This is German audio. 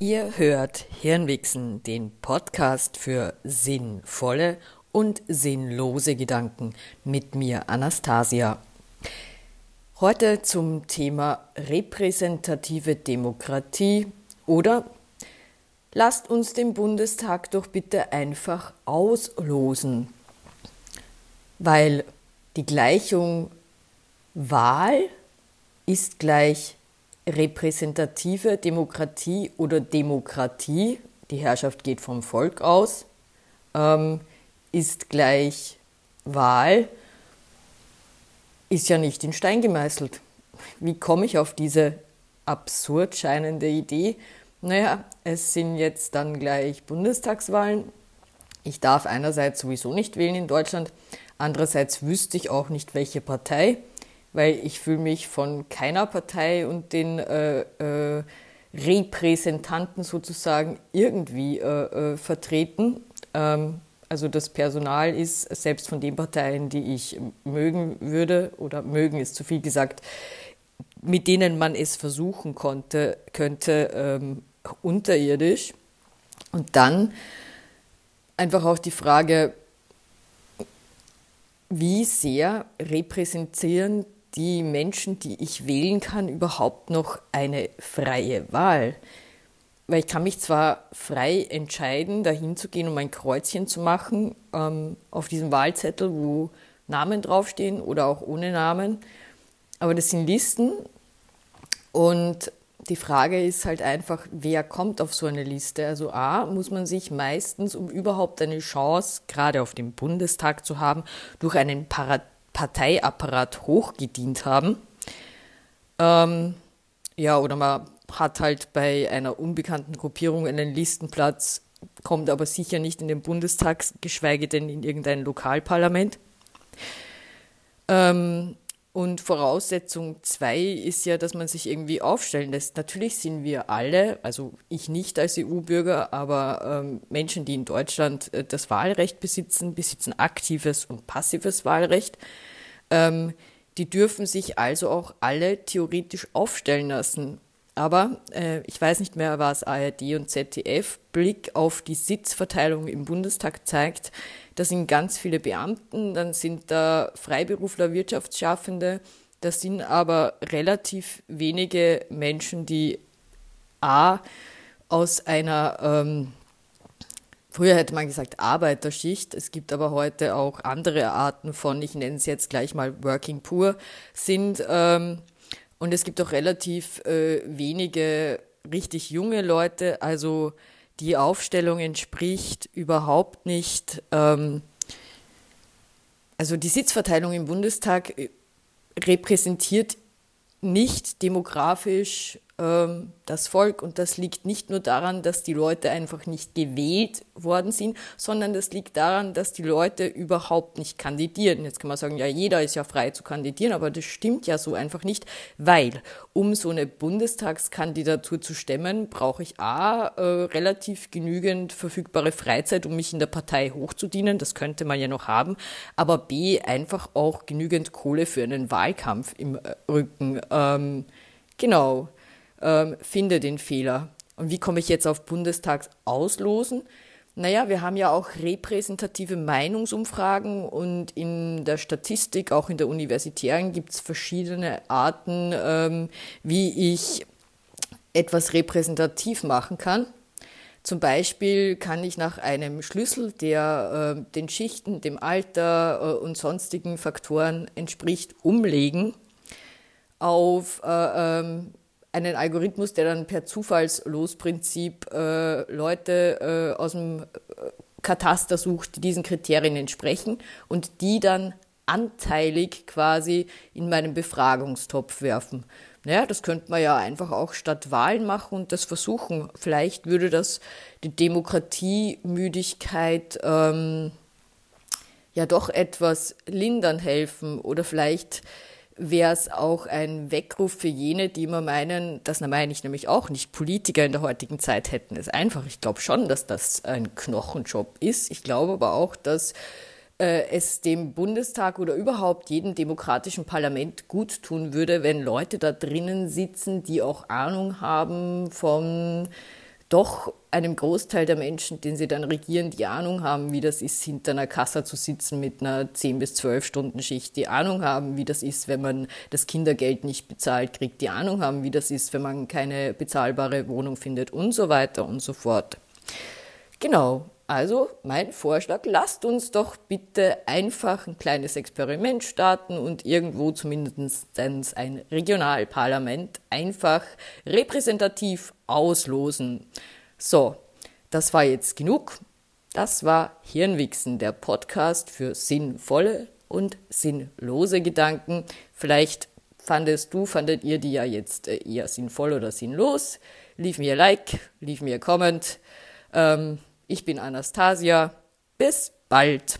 Ihr hört Hirnwichsen, den Podcast für sinnvolle und sinnlose Gedanken mit mir, Anastasia. Heute zum Thema repräsentative Demokratie oder lasst uns den Bundestag doch bitte einfach auslosen, weil die Gleichung Wahl ist gleich repräsentative Demokratie oder Demokratie, die Herrschaft geht vom Volk aus, ähm, ist gleich Wahl, ist ja nicht in Stein gemeißelt. Wie komme ich auf diese absurd scheinende Idee? Naja, es sind jetzt dann gleich Bundestagswahlen. Ich darf einerseits sowieso nicht wählen in Deutschland, andererseits wüsste ich auch nicht, welche Partei weil ich fühle mich von keiner Partei und den äh, äh, Repräsentanten sozusagen irgendwie äh, äh, vertreten. Ähm, also das Personal ist selbst von den Parteien, die ich mögen würde, oder mögen ist zu viel gesagt, mit denen man es versuchen konnte, könnte, ähm, unterirdisch. Und dann einfach auch die Frage, wie sehr repräsentieren die Menschen, die ich wählen kann, überhaupt noch eine freie Wahl? Weil ich kann mich zwar frei entscheiden, dahin zu gehen, um ein Kreuzchen zu machen ähm, auf diesem Wahlzettel, wo Namen draufstehen oder auch ohne Namen, aber das sind Listen und die Frage ist halt einfach, wer kommt auf so eine Liste? Also A, muss man sich meistens, um überhaupt eine Chance, gerade auf dem Bundestag zu haben, durch einen Paradigmen Parteiapparat hochgedient haben. Ähm, ja, oder man hat halt bei einer unbekannten Gruppierung einen Listenplatz, kommt aber sicher nicht in den Bundestag, geschweige denn in irgendein Lokalparlament. Ähm, und Voraussetzung zwei ist ja, dass man sich irgendwie aufstellen lässt. Natürlich sind wir alle, also ich nicht als EU-Bürger, aber ähm, Menschen, die in Deutschland äh, das Wahlrecht besitzen, besitzen aktives und passives Wahlrecht. Ähm, die dürfen sich also auch alle theoretisch aufstellen lassen. Aber äh, ich weiß nicht mehr, was ARD und ZDF Blick auf die Sitzverteilung im Bundestag zeigt. Da sind ganz viele Beamten, dann sind da Freiberufler, Wirtschaftsschaffende. Das sind aber relativ wenige Menschen, die A aus einer ähm, Früher hätte man gesagt Arbeiterschicht. Es gibt aber heute auch andere Arten von, ich nenne es jetzt gleich mal Working Poor, sind. Ähm, und es gibt auch relativ äh, wenige richtig junge Leute. Also die Aufstellung entspricht überhaupt nicht. Ähm, also die Sitzverteilung im Bundestag äh, repräsentiert nicht demografisch ähm, das Volk. Und das liegt nicht nur daran, dass die Leute einfach nicht gewählt worden sind, sondern das liegt daran, dass die Leute überhaupt nicht kandidieren. Jetzt kann man sagen, ja, jeder ist ja frei zu kandidieren, aber das stimmt ja so einfach nicht, weil um so eine Bundestagskandidatur zu stemmen, brauche ich A, äh, relativ genügend verfügbare Freizeit, um mich in der Partei hochzudienen. Das könnte man ja noch haben. Aber B, einfach auch genügend Kohle für einen Wahlkampf im äh, Rücken. Ähm, genau ähm, finde den Fehler. Und wie komme ich jetzt auf Bundestagsauslosung? Naja, wir haben ja auch repräsentative Meinungsumfragen und in der Statistik, auch in der universitären, gibt es verschiedene Arten, ähm, wie ich etwas repräsentativ machen kann. Zum Beispiel kann ich nach einem Schlüssel, der äh, den Schichten, dem Alter äh, und sonstigen Faktoren entspricht, umlegen auf äh, ähm, einen Algorithmus, der dann per Zufallslosprinzip äh, Leute äh, aus dem äh, Kataster sucht, die diesen Kriterien entsprechen und die dann anteilig quasi in meinen Befragungstopf werfen. Naja, das könnte man ja einfach auch statt Wahlen machen und das versuchen. Vielleicht würde das die Demokratiemüdigkeit ähm, ja doch etwas lindern helfen oder vielleicht wäre es auch ein Weckruf für jene, die immer meinen, das meine ich nämlich auch nicht, Politiker in der heutigen Zeit hätten es einfach. Ich glaube schon, dass das ein Knochenjob ist. Ich glaube aber auch, dass äh, es dem Bundestag oder überhaupt jedem demokratischen Parlament gut tun würde, wenn Leute da drinnen sitzen, die auch Ahnung haben von doch einem Großteil der Menschen, den sie dann regieren, die Ahnung haben, wie das ist, hinter einer Kasse zu sitzen mit einer 10 bis 12 Stunden Schicht, die Ahnung haben, wie das ist, wenn man das Kindergeld nicht bezahlt kriegt, die Ahnung haben, wie das ist, wenn man keine bezahlbare Wohnung findet und so weiter und so fort. Genau, also mein Vorschlag, lasst uns doch bitte einfach ein kleines Experiment starten und irgendwo zumindest ein Regionalparlament einfach repräsentativ auslosen. So, das war jetzt genug. Das war Hirnwichsen, der Podcast für sinnvolle und sinnlose Gedanken. Vielleicht fandest du, fandet ihr die ja jetzt äh, eher sinnvoll oder sinnlos. Lief mir Like, lief mir Comment. Ähm, ich bin Anastasia. Bis bald.